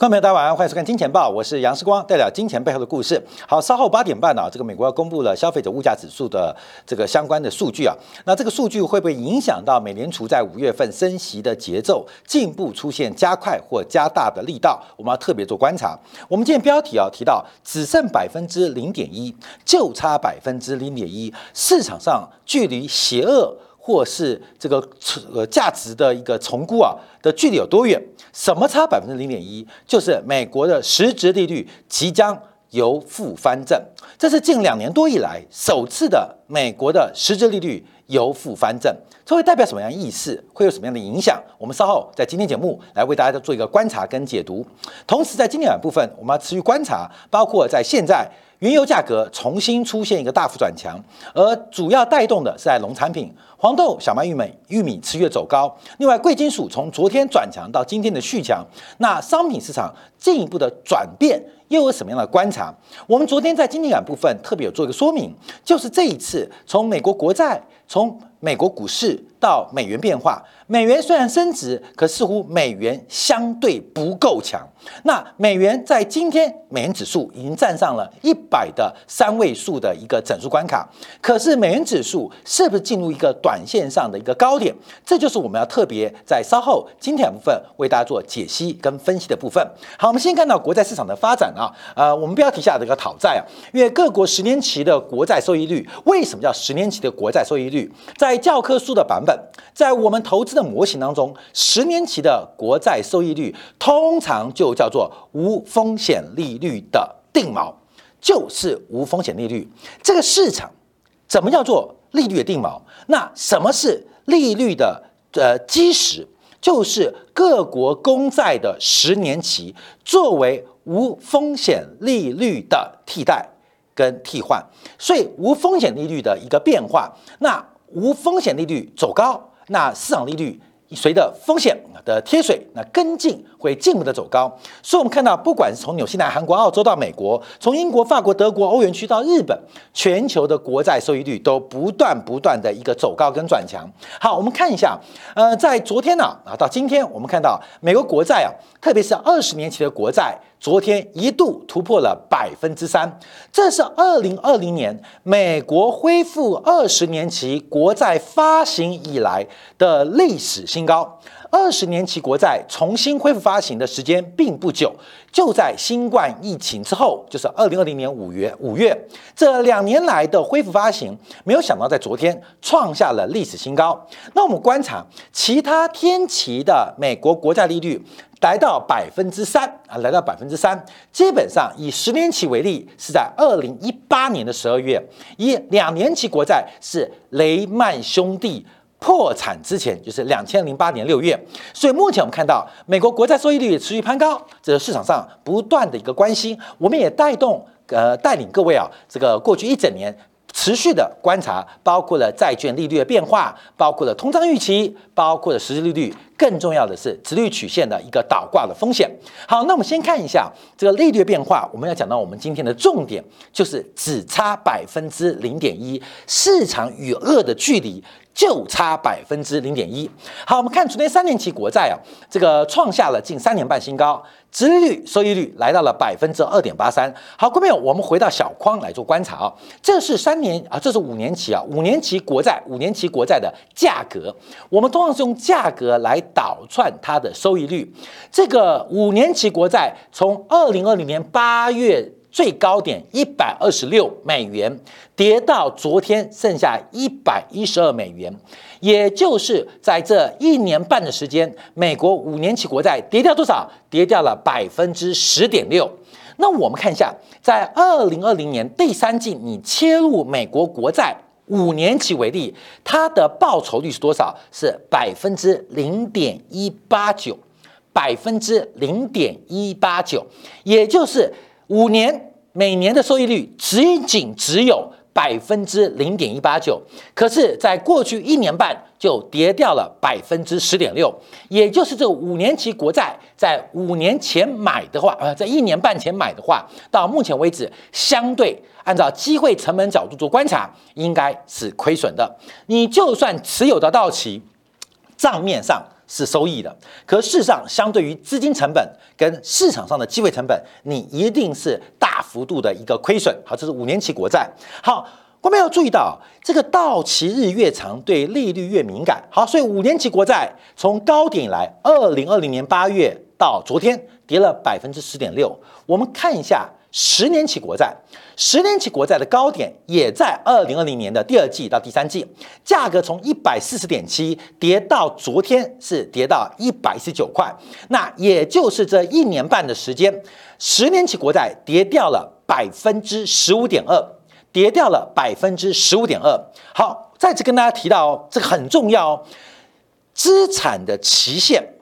观众朋友，大家晚上好，欢迎收看《金钱报》，我是杨世光，带来金钱背后的故事。好，稍后八点半呢，这个美国要公布了消费者物价指数的这个相关的数据啊，那这个数据会不会影响到美联储在五月份升息的节奏，进一步出现加快或加大的力道？我们要特别做观察。我们今天标题啊提到，只剩百分之零点一，就差百分之零点一，市场上距离邪恶。或是这个呃价值的一个重估啊的距离有多远？什么差百分之零点一？就是美国的实质利率即将由负翻正，这是近两年多以来首次的美国的实质利率由负翻正，这会代表什么样意思？会有什么样的影响？我们稍后在今天节目来为大家做一个观察跟解读。同时，在今天晚部分，我们要持续观察，包括在现在。原油价格重新出现一个大幅转强，而主要带动的是在农产品，黄豆、小麦、玉米、玉米持续走高。另外，贵金属从昨天转强到今天的续强。那商品市场进一步的转变又有什么样的观察？我们昨天在经济感部分特别有做一个说明，就是这一次从美国国债、从美国股市到美元变化。美元虽然升值，可似乎美元相对不够强。那美元在今天，美元指数已经站上了一百的三位数的一个整数关卡。可是美元指数是不是进入一个短线上的一个高点？这就是我们要特别在稍后今天部分为大家做解析跟分析的部分。好，我们先看到国债市场的发展啊。呃，我们标题下的一个讨债啊，因为各国十年期的国债收益率，为什么叫十年期的国债收益率？在教科书的版本，在我们投资的。模型当中，十年期的国债收益率通常就叫做无风险利率的定锚，就是无风险利率。这个市场怎么叫做利率的定锚？那什么是利率的呃基石？就是各国公债的十年期作为无风险利率的替代跟替换。所以无风险利率的一个变化，那无风险利率走高。那市场利率随着风险的贴水，那跟进会进一步的走高。所以，我们看到，不管是从纽西兰、韩国、澳洲到美国，从英国、法国、德国、欧元区到日本，全球的国债收益率都不断不断的一个走高跟转强。好，我们看一下，呃，在昨天呢啊，到今天，我们看到美国国债啊，特别是二十年期的国债。昨天一度突破了百分之三，这是二零二零年美国恢复二十年期国债发行以来的历史新高。二十年期国债重新恢复发行的时间并不久，就在新冠疫情之后，就是二零二零年五月。五月这两年来的恢复发行，没有想到在昨天创下了历史新高。那我们观察其他天期的美国国债利率。来到百分之三啊，来到百分之三，基本上以十年期为例，是在二零一八年的十二月；以两年期国债是雷曼兄弟破产之前，就是两千零八年六月。所以目前我们看到美国国债收益率持续攀高，这是市场上不断的一个关心，我们也带动呃带领各位啊，这个过去一整年。持续的观察，包括了债券利率的变化，包括了通胀预期，包括了实际利率，更重要的是直率曲线的一个倒挂的风险。好，那我们先看一下这个利率变化。我们要讲到我们今天的重点，就是只差百分之零点一，市场与恶的距离。就差百分之零点一。好，我们看昨天三年期国债啊，这个创下了近三年半新高，殖率、收益率来到了百分之二点八三。好，各位朋友，我们回到小框来做观察啊，这是三年啊，这是五年期啊，五年期国债，五年期国债的价格，我们通常是用价格来倒串它的收益率。这个五年期国债从二零二零年八月。最高点一百二十六美元，跌到昨天剩下一百一十二美元，也就是在这一年半的时间，美国五年期国债跌掉多少？跌掉了百分之十点六。那我们看一下，在二零二零年第三季，你切入美国国债五年期为例，它的报酬率是多少？是百分之零点一八九，百分之零点一八九，也就是。五年每年的收益率仅仅只有百分之零点一八九，可是，在过去一年半就跌掉了百分之十点六，也就是这五年期国债在五年前买的话，呃，在一年半前买的话，到目前为止，相对按照机会成本角度做观察，应该是亏损的。你就算持有的到期，账面上。是收益的，可事实上，相对于资金成本跟市场上的机会成本，你一定是大幅度的一个亏损。好，这是五年期国债。好，我们要注意到，这个到期日越长，对利率越敏感。好，所以五年期国债从高点以来，二零二零年八月到昨天跌了百分之十点六。我们看一下。十年期国债，十年期国债的高点也在二零二零年的第二季到第三季，价格从一百四十点七跌到昨天是跌到一百一十九块，那也就是这一年半的时间，十年期国债跌掉了百分之十五点二，跌掉了百分之十五点二。好，再次跟大家提到哦，这个很重要哦，资产的期限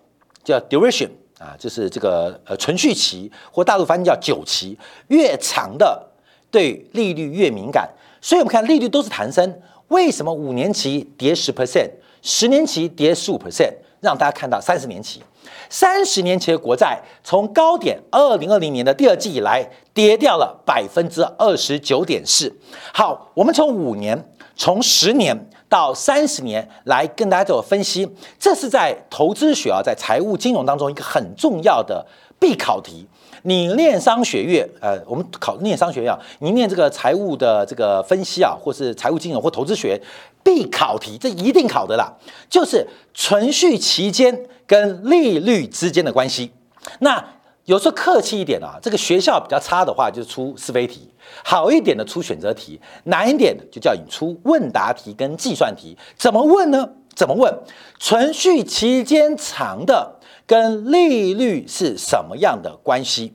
叫 duration。啊，就是这个呃存续期，或大陆翻译叫久期，越长的对利率越敏感。所以我们看利率都是弹升，为什么五年期跌十 percent，十年期跌十五 percent？让大家看到三十年期，三十年期的国债从高点二零二零年的第二季以来跌掉了百分之二十九点四。好，我们从五年，从十年。到三十年来跟大家做分析，这是在投资学啊，在财务金融当中一个很重要的必考题。你念商学院，呃，我们考念商学院啊，你念这个财务的这个分析啊，或是财务金融或投资学必考题，这一定考的啦，就是存续期间跟利率之间的关系。那有时候客气一点啊，这个学校比较差的话，就出是非题。好一点的出选择题，难一点的就叫你出问答题跟计算题。怎么问呢？怎么问？存续期间长的跟利率是什么样的关系？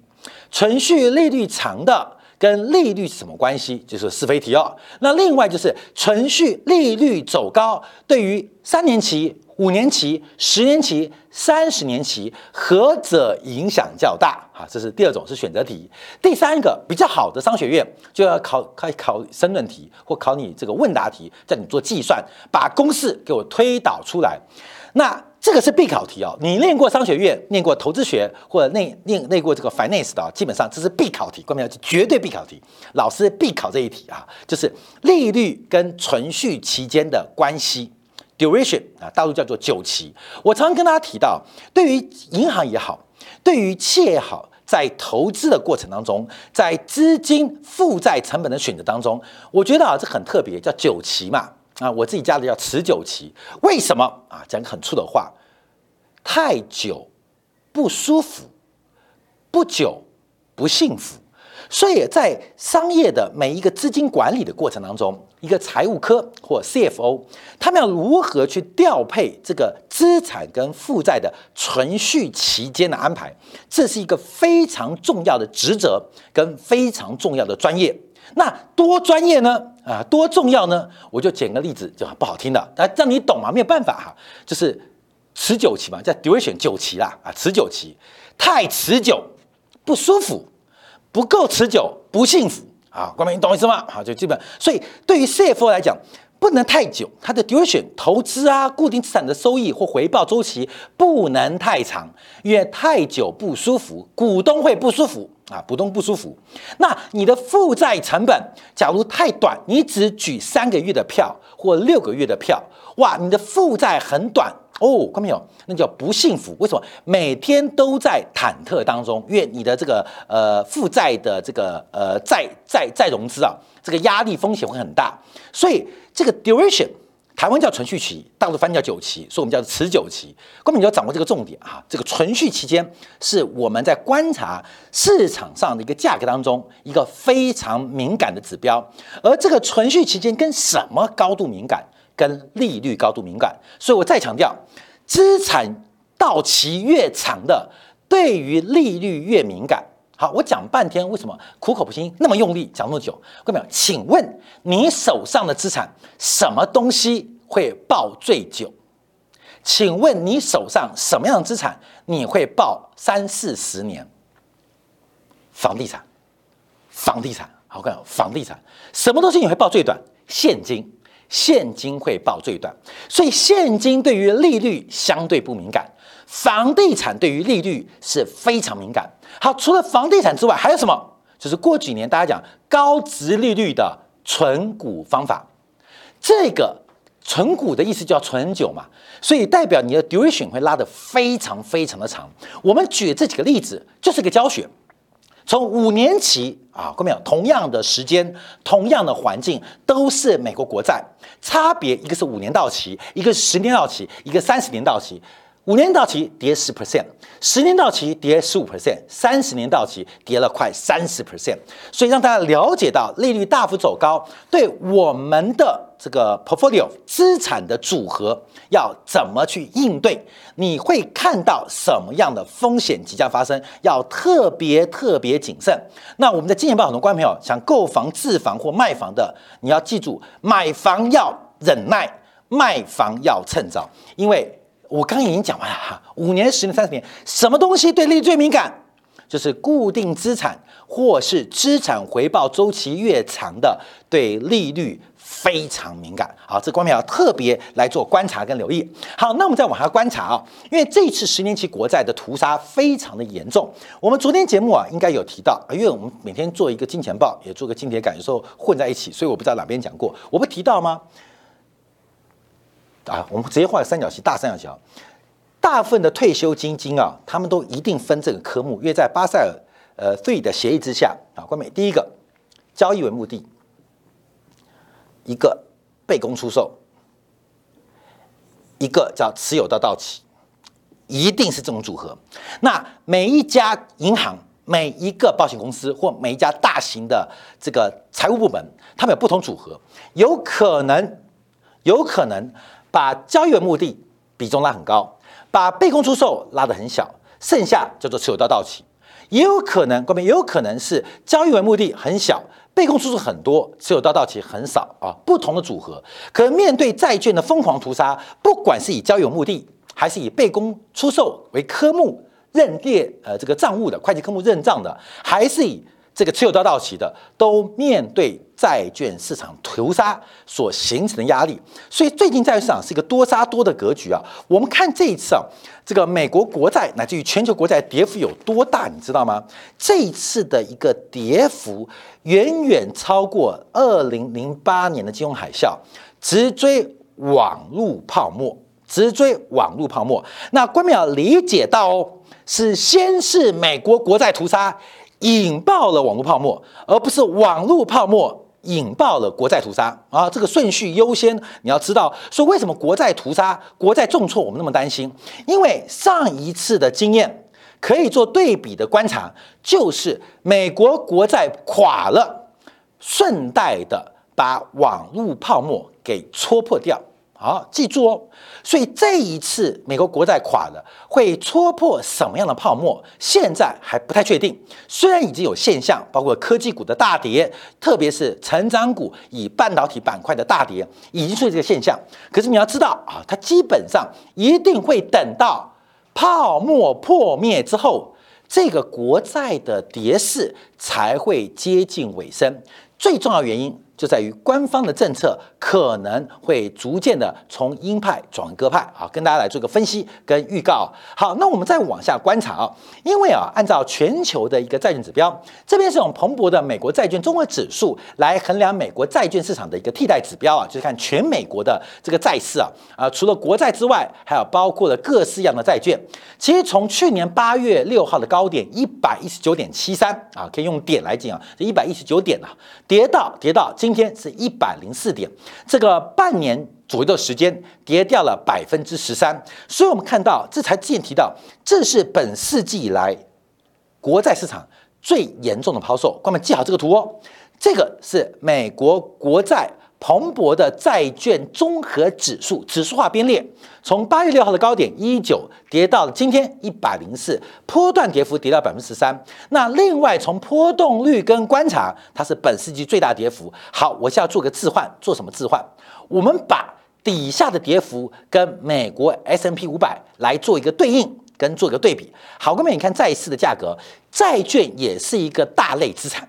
存续利率长的跟利率是什么关系？就是是非题哦。那另外就是存续利率走高，对于三年期。五年期、十年期、三十年期，何者影响较大？哈，这是第二种，是选择题。第三个比较好的商学院就要考考考申论题，或考你这个问答题，叫你做计算，把公式给我推导出来。那这个是必考题哦。你念过商学院、念过投资学，或者念念念过这个 finance 的，基本上这是必考题，关键是绝对必考题。老师必考这一题啊，就是利率跟存续期间的关系。duration 啊，大陆叫做久期。我常常跟大家提到，对于银行也好，对于企业也好，在投资的过程当中，在资金负债成本的选择当中，我觉得啊，这很特别，叫久期嘛。啊，我自己加的叫持久期。为什么啊？讲个很粗的话，太久不舒服，不久不幸福。所以在商业的每一个资金管理的过程当中，一个财务科或 CFO，他们要如何去调配这个资产跟负债的存续期间的安排，这是一个非常重要的职责跟非常重要的专业。那多专业呢？啊，多重要呢？我就举个例子，就不好听的，但让你懂嘛，没有办法哈，就是持久期嘛，叫 duration 久期啦，啊，持久期太持久不舒服。不够持久，不幸福啊！光明，你懂我意思吗？好，就基本。所以对于 CFO 来讲，不能太久，它的 duration 投资啊，固定资产的收益或回报周期不能太长，因为太久不舒服，股东会不舒服啊，股东不舒服。那你的负债成本，假如太短，你只举三个月的票或六个月的票，哇，你的负债很短。哦，看到没有？那叫不幸福。为什么？每天都在忐忑当中，因为你的这个呃负债的这个呃债债债融资啊，这个压力风险会很大。所以这个 duration，台湾叫存续期，大陆翻译叫久期，所以我们叫持久期。关键你要掌握这个重点啊，这个存续期间是我们在观察市场上的一个价格当中一个非常敏感的指标。而这个存续期间跟什么高度敏感？跟利率高度敏感，所以我再强调，资产到期越长的，对于利率越敏感。好，我讲半天，为什么苦口婆心那么用力讲那么久？各位朋友，请问你手上的资产什么东西会抱最久？请问你手上什么样的资产你会抱三四十年？房地产，房地产，好看，房地产，什么东西你会抱最短？现金。现金会报最短，所以现金对于利率相对不敏感，房地产对于利率是非常敏感。好，除了房地产之外，还有什么？就是过几年大家讲高值利率的存股方法，这个存股的意思叫存久嘛，所以代表你的 duration 会拉得非常非常的长。我们举这几个例子就是个教学，从五年期啊，看到没有？同样的时间，同样的环境，都是美国国债，差别一个是五年到期，一个是十年到期，一个三十年到期。五年到期跌十 percent，十年到期跌十五 percent，三十年到期跌了快三十 percent，所以让大家了解到利率大幅走高对我们的这个 portfolio 资产的组合要怎么去应对，你会看到什么样的风险即将发生，要特别特别谨慎。那我们的金钱报很多观众朋友想购房、自房或卖房的，你要记住，买房要忍耐，卖房要趁早，因为。我刚已经讲完了哈，五年、十年、三十年，什么东西对利率最敏感？就是固定资产或是资产回报周期越长的，对利率非常敏感。好，这方面要特别来做观察跟留意。好，那我们再往下观察啊，因为这次十年期国债的屠杀非常的严重。我们昨天节目啊，应该有提到，因为我们每天做一个金钱报，也做个金铁感，有时候混在一起，所以我不知道哪边讲过，我不提到吗？啊，我们直接画个三角形，大三角形。大部分的退休基金啊，他们都一定分这个科目，因为在巴塞尔呃税的协议之下啊，关美第一个交易为目的，一个被公出售，一个叫持有到到期，一定是这种组合。那每一家银行、每一个保险公司或每一家大型的这个财务部门，他们有不同组合，有可能，有可能。把交易为目的比重拉很高，把被公出售拉得很小，剩下叫做持有到到期，也有可能，各位也有可能是交易为目的很小，被公出售很多，持有到到期很少啊，不同的组合。可面对债券的疯狂屠杀，不管是以交易为目的，还是以被公出售为科目认列呃这个账务的会计科目认账的，还是以这个持有到到期的，都面对。债券市场屠杀所形成的压力，所以最近债券市场是一个多杀多的格局啊。我们看这一次啊，这个美国国债乃至于全球国债跌幅有多大，你知道吗？这一次的一个跌幅远远超过二零零八年的金融海啸，直追网络泡沫，直追网络泡沫。那关淼理解到哦，是先是美国国债屠杀引爆了网络泡沫，而不是网络泡沫。引爆了国债屠杀啊！这个顺序优先，你要知道说为什么国债屠杀、国债重挫，我们那么担心？因为上一次的经验可以做对比的观察，就是美国国债垮了，顺带的把网络泡沫给戳破掉。好，记住哦。所以这一次美国国债垮了，会戳破什么样的泡沫？现在还不太确定。虽然已经有现象，包括科技股的大跌，特别是成长股以半导体板块的大跌，已经出现这个现象。可是你要知道啊，它基本上一定会等到泡沫破灭之后，这个国债的跌势才会接近尾声。最重要原因。就在于官方的政策可能会逐渐的从鹰派转鸽派啊，跟大家来做个分析跟预告。好，那我们再往下观察啊，因为啊，按照全球的一个债券指标，这边是用蓬勃的美国债券综合指数来衡量美国债券市场的一个替代指标啊，就是看全美国的这个债市啊啊，除了国债之外，还有包括了各式样的债券。其实从去年八月六号的高点一百一十九点七三啊，可以用点来讲啊，这一百一十九点啊，跌到跌到。今天是一百零四点，这个半年左右的时间跌掉了百分之十三，所以我们看到这才之前提到，这是本世纪以来国债市场最严重的抛售。观众记好这个图哦，这个是美国国债。蓬勃的债券综合指数指数化编列，从八月六号的高点一九跌到了今天一百零四，波段跌幅跌到百分之十三。那另外从波动率跟观察，它是本世纪最大跌幅。好，我现在做个置换，做什么置换？我们把底下的跌幅跟美国 S M P 五百来做一个对应，跟做个对比。好，各位你看债市的价格，债券也是一个大类资产。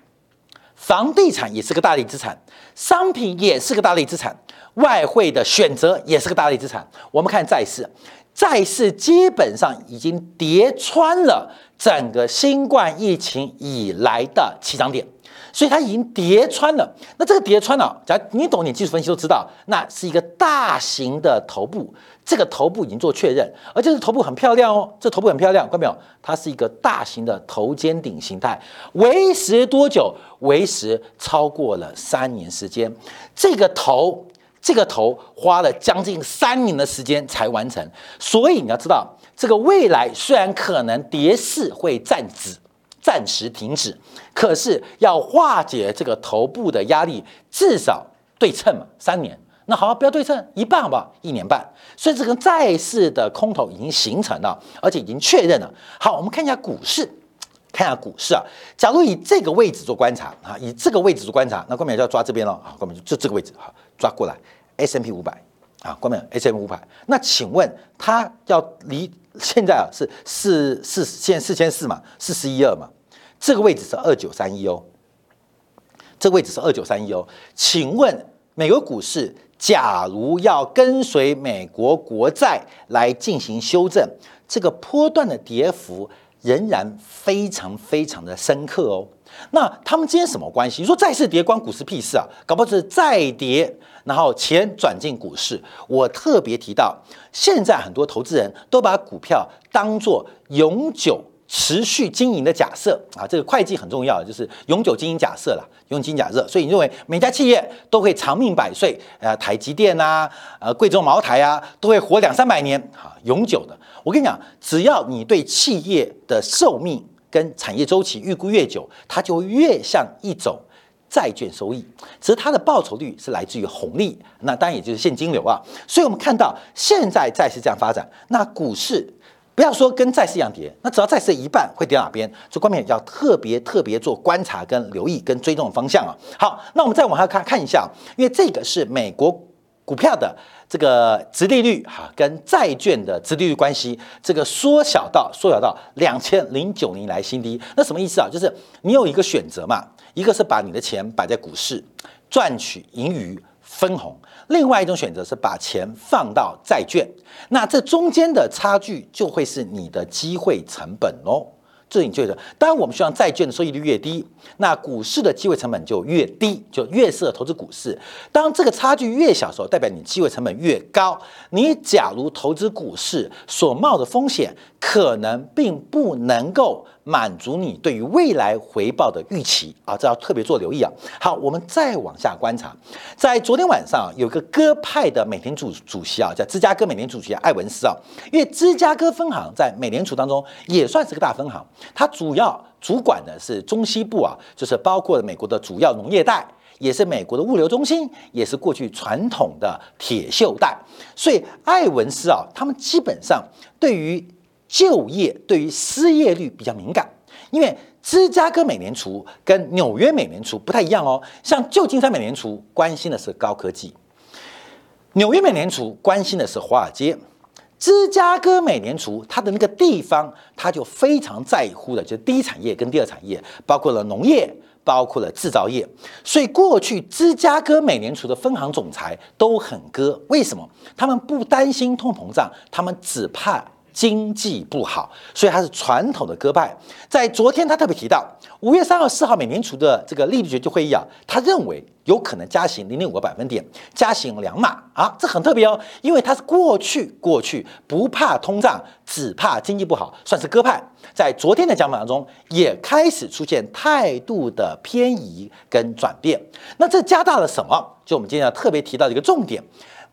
房地产也是个大类资产，商品也是个大类资产，外汇的选择也是个大类资产。我们看债市，债市基本上已经跌穿了整个新冠疫情以来的起涨点，所以它已经叠穿了。那这个叠穿了，假如你懂点技术分析都知道，那是一个大型的头部。这个头部已经做确认，而且是头部很漂亮哦，这头部很漂亮，看到没有？它是一个大型的头肩顶形态，维持多久？维持超过了三年时间。这个头，这个头花了将近三年的时间才完成。所以你要知道，这个未来虽然可能跌势会暂止。暂时停止，可是要化解这个头部的压力，至少对称嘛，三年。那好，不要对称，一半好不好？一年半。所以这个债市的空头已经形成了，而且已经确认了。好，我们看一下股市，看一下股市啊。假如以这个位置做观察啊，以这个位置做观察，那关明就要抓这边了啊，关明就这个位置哈，抓过来，S M P 五百啊，关明 S M 五百。那请问它要离现在啊是四四现四千四嘛，四十一二嘛？这个位置是二九三一哦，这个位置是二九三一哦。请问美国股市，假如要跟随美国国债来进行修正，这个波段的跌幅仍然非常非常的深刻哦。那他们之间什么关系？你说债市跌关股市屁事啊？搞不好是债跌，然后钱转进股市。我特别提到，现在很多投资人都把股票当做永久。持续经营的假设啊，这个会计很重要，就是永久经营假设了，永久经营假设。所以你认为每家企业都会长命百岁？呃，台积电啊，呃，贵州茅台啊，都会活两三百年啊，永久的。我跟你讲，只要你对企业的寿命跟产业周期预估越久，它就越像一种债券收益，只是它的报酬率是来自于红利，那当然也就是现金流啊。所以我们看到现在债市这样发展，那股市。不要说跟债市一样跌，那只要债市一半会跌哪边，这关面要特别特别做观察跟留意跟追踪的方向啊。好，那我们再往下看看一下，因为这个是美国股票的这个殖利率哈跟债券的殖利率关系，这个缩小到缩小到两千零九年来新低。那什么意思啊？就是你有一个选择嘛，一个是把你的钱摆在股市赚取盈余分红。另外一种选择是把钱放到债券，那这中间的差距就会是你的机会成本哦。这你觉得，当然我们希望债券的收益率越低，那股市的机会成本就越低，就越适合投资股市。当这个差距越小的时候，代表你机会成本越高。你假如投资股市所冒的风险，可能并不能够。满足你对于未来回报的预期啊，这要特别做留意啊。好，我们再往下观察，在昨天晚上有个鸽派的美联储主席啊，叫芝加哥美联储主席艾文斯啊，因为芝加哥分行在美联储当中也算是个大分行，它主要主管的是中西部啊，就是包括美国的主要农业带，也是美国的物流中心，也是过去传统的铁锈带，所以艾文斯啊，他们基本上对于。就业对于失业率比较敏感，因为芝加哥美联储跟纽约美联储不太一样哦。像旧金山美联储关心的是高科技，纽约美联储关心的是华尔街，芝加哥美联储它的那个地方，它就非常在乎的，就是第一产业跟第二产业，包括了农业，包括了制造业。所以过去芝加哥美联储的分行总裁都很割，为什么？他们不担心通膨胀，他们只怕。经济不好，所以它是传统的鸽派。在昨天，他特别提到五月三号、四号美联储的这个利率决议会议啊，他认为有可能加息零点五个百分点，加息两码啊，这很特别哦，因为他是过去过去不怕通胀，只怕经济不好，算是鸽派。在昨天的讲法当中，也开始出现态度的偏移跟转变。那这加大了什么？就我们今天要特别提到的一个重点。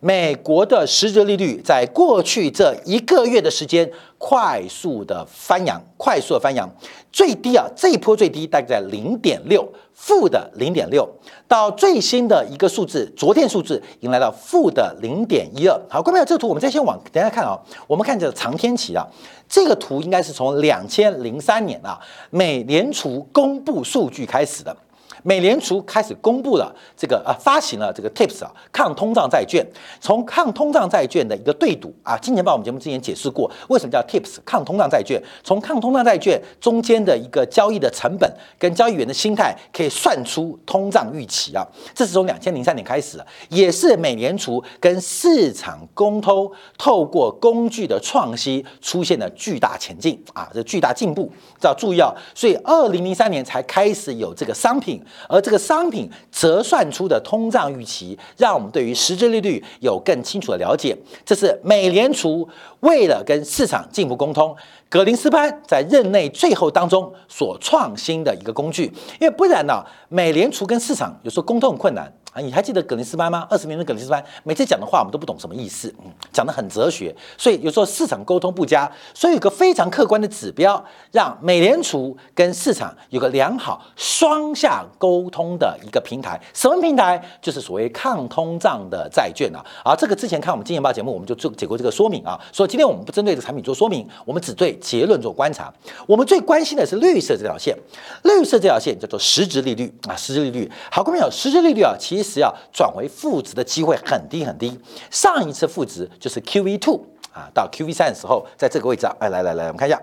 美国的实质利率在过去这一个月的时间快速的翻扬，快速的翻扬，最低啊，这一波最低大概在零点六，负的零点六，到最新的一个数字，昨天数字迎来了负的零点一二。好，各位这个图我们再先往等下看啊，我们看这个长天期啊，这个图应该是从两千零三年啊，美联储公布数据开始的。美联储开始公布了这个啊，发行了这个 TIPS 啊，抗通胀债券。从抗通胀债券的一个对赌啊，金钱豹我们节目之前解释过，为什么叫 TIPS 抗通胀债券？从抗通胀债券中间的一个交易的成本跟交易员的心态，可以算出通胀预期啊。这是从两千零三年开始，也是美联储跟市场沟通透过工具的创新出现了巨大前进啊，这巨大进步，要注意啊。所以二零零三年才开始有这个商品。而这个商品折算出的通胀预期，让我们对于实质利率有更清楚的了解。这是美联储为了跟市场进一步沟通，格林斯潘在任内最后当中所创新的一个工具。因为不然呢，美联储跟市场有时候沟通很困难。啊，你还记得格林斯潘吗？二十年的格林斯潘，每次讲的话我们都不懂什么意思，嗯，讲得很哲学，所以有时候市场沟通不佳，所以有个非常客观的指标，让美联储跟市场有个良好双向沟通的一个平台。什么平台？就是所谓抗通胀的债券啊。啊，这个之前看我们金钱报节目，我们就做解过这个说明啊。说今天我们不针对这产品做说明，我们只对结论做观察。我们最关心的是绿色这条线，绿色这条线叫做实质利率啊，实质利率。好，各位朋友，实质利率啊，其实。其实要转为负值的机会很低很低。上一次负值就是 Q E two 啊，到 Q E 三的时候，在这个位置啊，哎，来来来，我们看一下，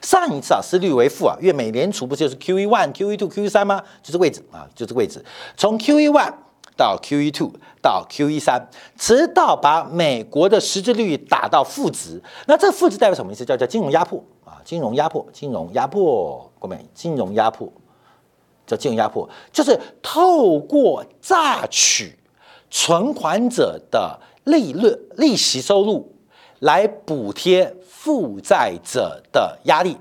上一次啊，失率为负啊，因为美联储不就是 Q E one、Q E two、Q E 三吗？就这个位置啊，就这个位置，从 Q E one 到 Q E two 到 Q E 三，直到把美国的实质利率打到负值。那这负值代表什么意思？叫叫金融压迫啊，金融压迫，金融压迫，各位，金融压迫。叫金融压迫，就是透过榨取存款者的利润、利息收入来补贴负债者的压力，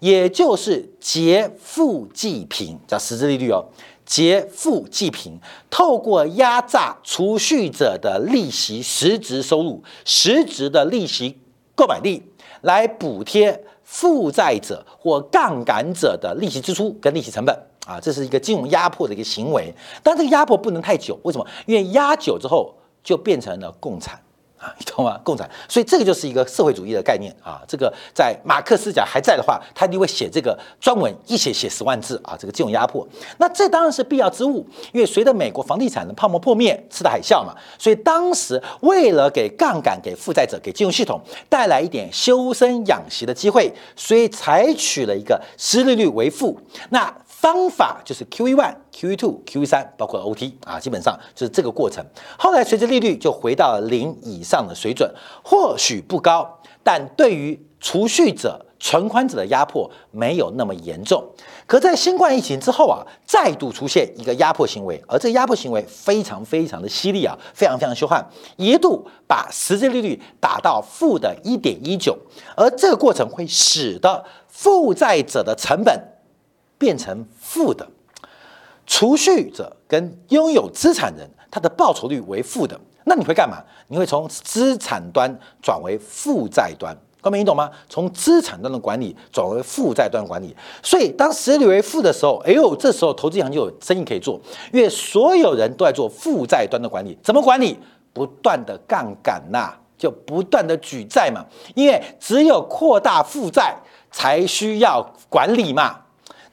也就是劫富济贫，叫实质利率哦。劫富济贫，透过压榨储蓄者的利息实质收入、实质的利息购买力，来补贴负债者或杠杆者的利息支出跟利息成本。啊，这是一个金融压迫的一个行为，但这个压迫不能太久，为什么？因为压久之后就变成了共产啊，你懂吗？共产，所以这个就是一个社会主义的概念啊。这个在马克思讲还在的话，他一定会写这个专文，一写写十万字啊。这个金融压迫，那这当然是必要之物，因为随着美国房地产的泡沫破灭，次贷海啸嘛，所以当时为了给杠杆、给负债者、给金融系统带来一点修身养息的机会，所以采取了一个失利率为负。那方法就是 Q E one、Q E two、Q E 三，包括 O T 啊，基本上就是这个过程。后来随着利率就回到了零以上的水准，或许不高，但对于储蓄者、存款者的压迫没有那么严重。可在新冠疫情之后啊，再度出现一个压迫行为，而这个压迫行为非常非常的犀利啊，非常非常凶悍，一度把实际利率打到负的一点一九，而这个过程会使得负债者的成本。变成负的，储蓄者跟拥有资产人，他的报酬率为负的，那你会干嘛？你会从资产端转为负债端，各位你懂吗？从资产端的管理转为负债端管理，所以当实力为负的时候，哎呦，这时候投资银行就有生意可以做，因为所有人都在做负债端的管理，怎么管理？不断的杠杆呐，就不断的举债嘛，因为只有扩大负债才需要管理嘛。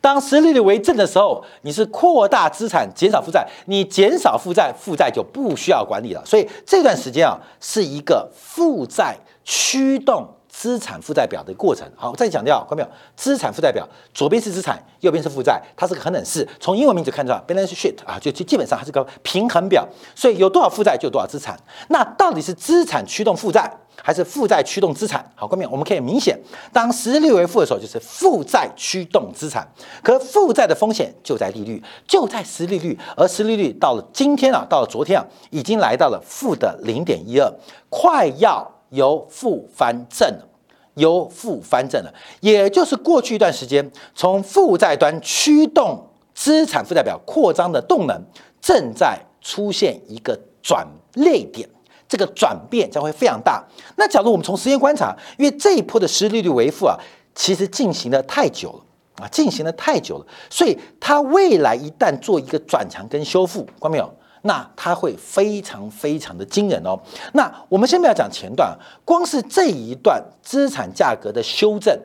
当实利率为正的时候，你是扩大资产，减少负债。你减少负债，负债就不需要管理了。所以这段时间啊，是一个负债驱动资产负债表的过程。好，再强调，看到没有？资产负债表，左边是资产，右边是负债，它是个恒等式。从英文名字看出来，balance sheet 啊，就就基本上它是个平衡表。所以有多少负债就有多少资产。那到底是资产驱动负债？还是负债驱动资产，好，各位，我们可以明显，当实利为负的时候，就是负债驱动资产。可负债的风险就在利率，就在实利率，而实利率到了今天啊，到了昨天啊，已经来到了负的零点一二，快要由负翻正了，由负翻正了。也就是过去一段时间，从负债端驱动资产负债表扩张的动能，正在出现一个转捩点。这个转变将会非常大。那假如我们从时间观察，因为这一波的失利率为负啊，其实进行的太久了啊，进行的太久了，所以它未来一旦做一个转强跟修复，看到没有？那它会非常非常的惊人哦。那我们先不要讲前段，光是这一段资产价格的修正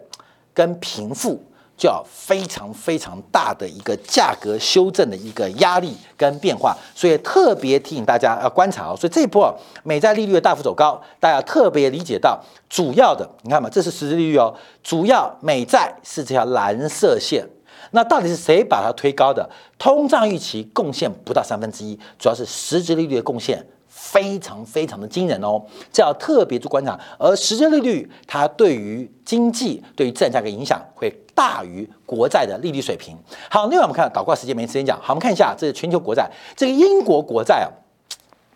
跟平复。就要非常非常大的一个价格修正的一个压力跟变化，所以特别提醒大家要观察哦。所以这一波美债利率的大幅走高，大家特别理解到主要的，你看嘛，这是实质利率哦，主要美债是这条蓝色线。那到底是谁把它推高的？通胀预期贡献不到三分之一，主要是实质利率的贡献。非常非常的惊人哦，这要特别做观察。而实际利率它对于经济、对于资产价格影响会大于国债的利率水平。好，另外我们看倒挂时间没时间讲，好，我们看一下这是全球国债，这个英国国债啊。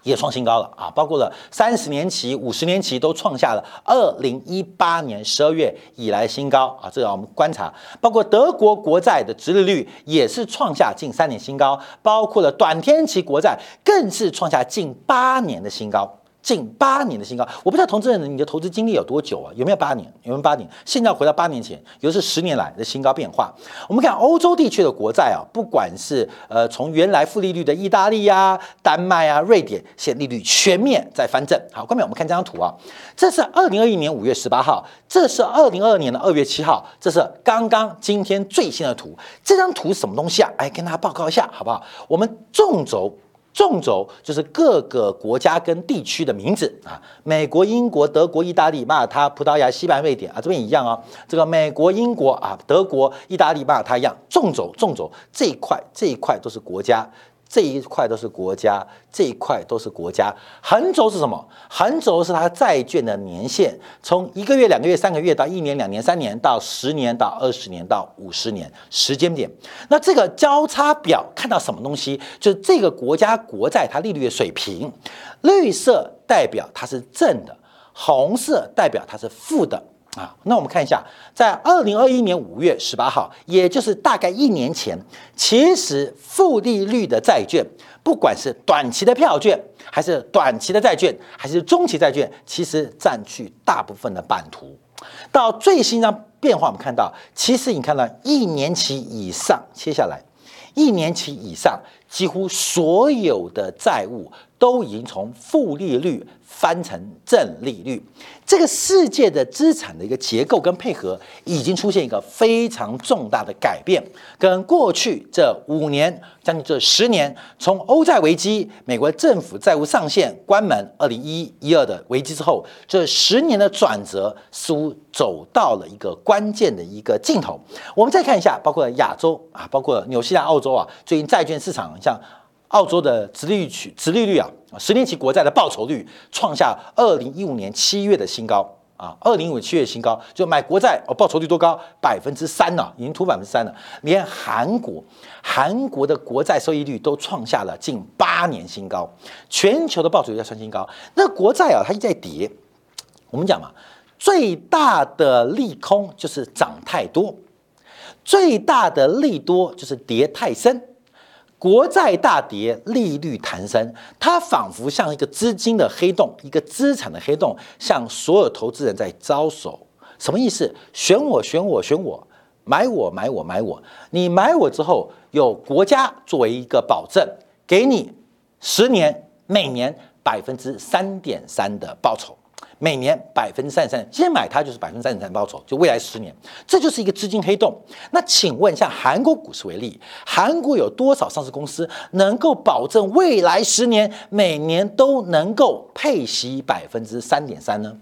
也创新高了啊！包括了三十年期、五十年期都创下了二零一八年十二月以来新高啊！这个我们观察，包括德国国债的殖利率也是创下近三年新高，包括了短天期国债更是创下近八年的新高。近八年的新高，我不知道投资人你的投资经历有多久啊？有没有八年？有没有八年？现在回到八年前，也就是十年来的新高变化。我们看欧洲地区的国债啊，不管是呃从原来负利率的意大利呀、丹麦啊、瑞典，现利率全面在翻正。好，下面我们看这张图啊，这是二零二一年五月十八号，这是二零二二年的二月七号，这是刚刚今天最新的图。这张图是什么东西啊？哎，跟大家报告一下好不好？我们纵轴。纵轴就是各个国家跟地区的名字啊，美国、英国、德国、意大利、马耳他、葡萄牙、西班牙、瑞典啊，这边一样啊。这个美国、英国啊、德国、意大利、马耳他一样，纵轴纵轴这一块这一块都是国家。这一块都是国家，这一块都是国家。横轴是什么？横轴是它债券的年限，从一个月、两个月、三个月到一年、两年、三年到十年到二十年到五十年时间点。那这个交叉表看到什么东西？就是这个国家国债它利率的水平，绿色代表它是正的，红色代表它是负的。啊，那我们看一下，在二零二一年五月十八号，也就是大概一年前，其实负利率的债券，不管是短期的票券，还是短期的债券，还是中期债券，其实占据大部分的版图。到最新一张变化，我们看到，其实你看到一年期以上，接下来一年期以上，几乎所有的债务都已经从负利率。翻成正利率，这个世界的资产的一个结构跟配合已经出现一个非常重大的改变，跟过去这五年将近这十年，从欧债危机、美国政府债务上限关门、二零一一二的危机之后，这十年的转折似乎走到了一个关键的一个尽头。我们再看一下，包括亚洲啊，包括纽西兰、澳洲啊，最近债券市场像。澳洲的殖利率、殖利率啊，十年期国债的报酬率创下二零一五年七月的新高啊！二零一五年七月新高，就买国债哦，报酬率多高？百分之三呢，已经突百分之三了。连韩国，韩国的国债收益率都创下了近八年新高，全球的报酬率在创新高。那国债啊，它一直在跌。我们讲嘛，最大的利空就是涨太多，最大的利多就是跌太深。国债大跌，利率弹升，它仿佛像一个资金的黑洞，一个资产的黑洞，向所有投资人在招手。什么意思？选我，选我，选我，买我，买我，买我。你买我之后，有国家作为一个保证，给你十年，每年百分之三点三的报酬。每年百分之三十三，现在买它就是百分之三十三报酬，就未来十年，这就是一个资金黑洞。那请问，像韩国股市为例，韩国有多少上市公司能够保证未来十年每年都能够配息百分之三点三呢？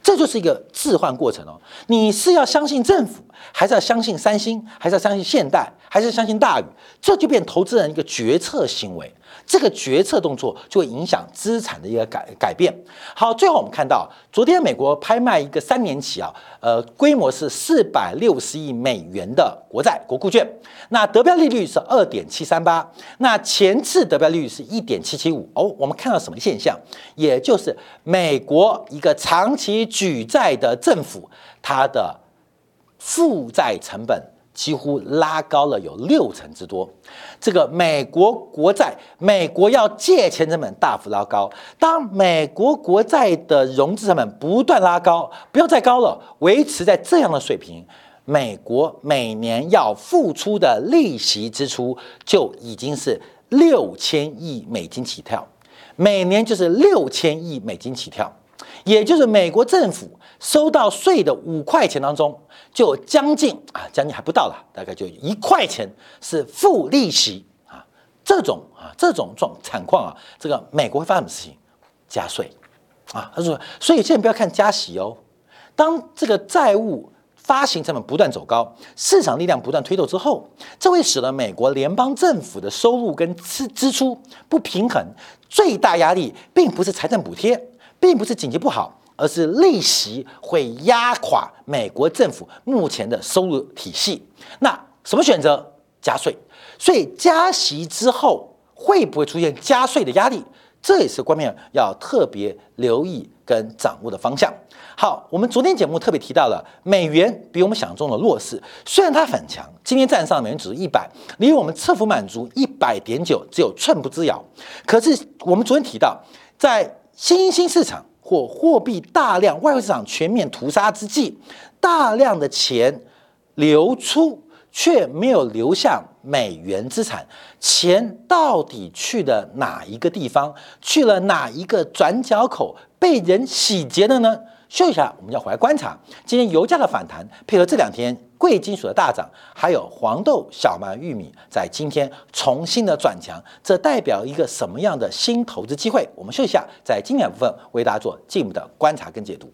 这就是一个置换过程哦。你是要相信政府，还是要相信三星，还是要相信现代，还是相信大宇？这就变投资人一个决策行为。这个决策动作就会影响资产的一个改改变。好，最后我们看到，昨天美国拍卖一个三年期啊，呃，规模是四百六十亿美元的国债国库券，那得标利率是二点七三八，那前次得标利率是一点七七五。哦，我们看到什么现象？也就是美国一个长期举债的政府，它的负债成本。几乎拉高了有六成之多，这个美国国债，美国要借钱成本大幅拉高。当美国国债的融资成本不断拉高，不要再高了，维持在这样的水平，美国每年要付出的利息支出就已经是六千亿美金起跳，每年就是六千亿美金起跳，也就是美国政府收到税的五块钱当中。就将近啊，将近还不到了，大概就一块钱是负利息啊，这种啊这种状惨况啊，这个美国会发生什么事情？加税啊，他说，所以现在不要看加息哦，当这个债务发行成本不断走高，市场力量不断推动之后，这会使得美国联邦政府的收入跟支支出不平衡。最大压力并不是财政补贴，并不是经济不好，而是利息会压垮美国政府目前的收入体系。那什么选择？加税。所以加息之后会不会出现加税的压力？这也是官面要特别留意跟掌握的方向。好，我们昨天节目特别提到了美元比我们想象中的弱势，虽然它很强，今天站上美元指数一百，离我们测幅满足一百点九只有寸步之遥。可是我们昨天提到，在新兴市场或货币大量外汇市场全面屠杀之际，大量的钱流出。却没有流向美元资产，钱到底去了哪一个地方？去了哪一个转角口被人洗劫了呢？休息一下，我们要回来观察今天油价的反弹，配合这两天贵金属的大涨，还有黄豆、小麦、玉米在今天重新的转强，这代表一个什么样的新投资机会？我们休息一下，在经典部分为大家做进一步的观察跟解读。